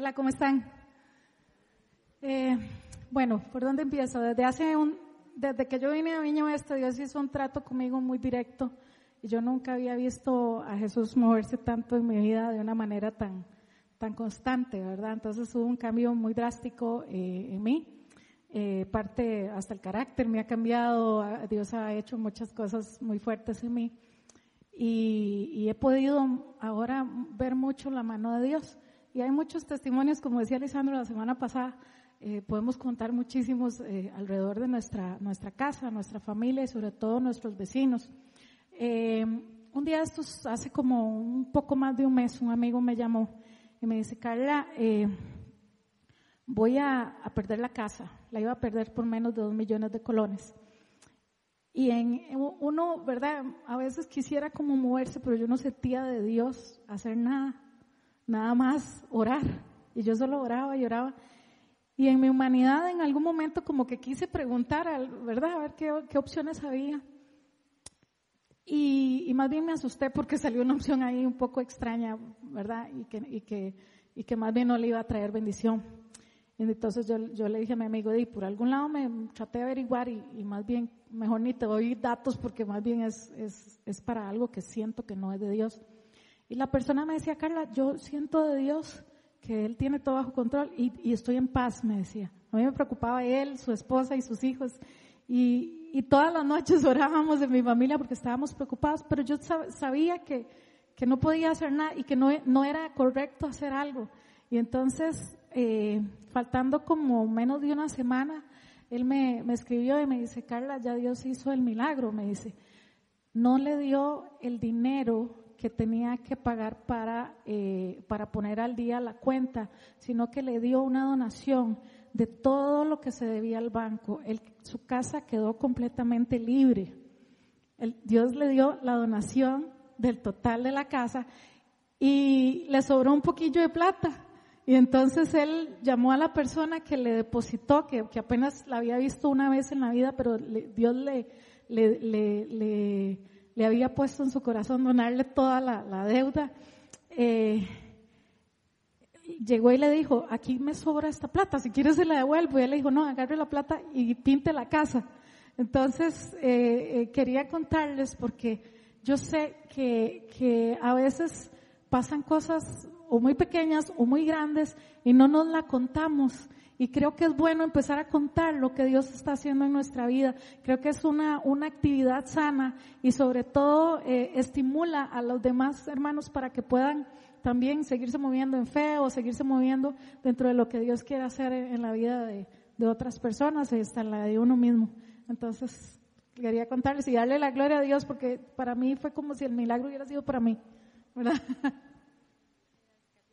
Hola, ¿cómo están? Eh, bueno, ¿por dónde empiezo? Desde hace un, desde que yo vine a Viña Oeste, Dios hizo un trato conmigo muy directo y yo nunca había visto a Jesús moverse tanto en mi vida de una manera tan, tan constante, ¿verdad? Entonces hubo un cambio muy drástico eh, en mí. Eh, parte hasta el carácter me ha cambiado, Dios ha hecho muchas cosas muy fuertes en mí y, y he podido ahora ver mucho la mano de Dios. Y hay muchos testimonios, como decía Lisandro la semana pasada, eh, podemos contar muchísimos eh, alrededor de nuestra, nuestra casa, nuestra familia y sobre todo nuestros vecinos. Eh, un día estos, hace como un poco más de un mes, un amigo me llamó y me dice, Carla, voy a, a, perder la casa, la iba a perder por menos de dos millones de colones. Y en uno, ¿verdad? A veces quisiera como moverse, pero yo no sentía de Dios hacer nada nada más orar. Y yo solo oraba y oraba. Y en mi humanidad en algún momento como que quise preguntar, ¿verdad? A ver qué, qué opciones había. Y, y, más bien me asusté porque salió una opción ahí un poco extraña, ¿verdad? Y que, y que, y que más bien no le iba a traer bendición. Entonces yo, yo le dije a mi amigo, y por algún lado me traté de averiguar y, y, más bien, mejor ni te doy datos porque más bien es, es, es para algo que siento que no es de Dios. Y la persona me decía, Carla, yo siento de Dios que Él tiene todo bajo control y, y estoy en paz, me decía. A mí me preocupaba Él, su esposa y sus hijos. Y, y todas las noches orábamos en mi familia porque estábamos preocupados, pero yo sabía que, que no podía hacer nada y que no, no era correcto hacer algo. Y entonces, eh, faltando como menos de una semana, él me, me escribió y me dice, Carla, ya Dios hizo el milagro, me dice. No le dio el dinero que tenía que pagar para, eh, para poner al día la cuenta, sino que le dio una donación de todo lo que se debía al banco. su casa quedó completamente libre. Dios le dio la donación del total de la casa y le sobró un poquillo de plata. Y entonces él llamó a la persona que le depositó, que, que apenas la había visto una vez en la vida, pero Dios le, le le había puesto en su corazón donarle toda la, deuda, eh, llegó y le dijo, aquí me sobra esta plata, si quieres se la devuelvo. Y él le dijo, no, agarre la plata y pinte la casa. Entonces, eh, eh, quería contarles porque yo sé que, que a veces pasan cosas o muy pequeñas o muy grandes y no nos la contamos. Y creo que es bueno empezar a contar lo que Dios está haciendo en nuestra vida. Creo que es una, una actividad sana y sobre todo eh, estimula a los demás hermanos para que puedan también seguirse moviendo en fe o seguirse moviendo dentro de lo que Dios quiere hacer en, la vida de, de otras personas y hasta en la de uno mismo. Entonces, quería contarles y darle la gloria a Dios porque para mí fue como si el milagro hubiera sido para mí. ¿Verdad?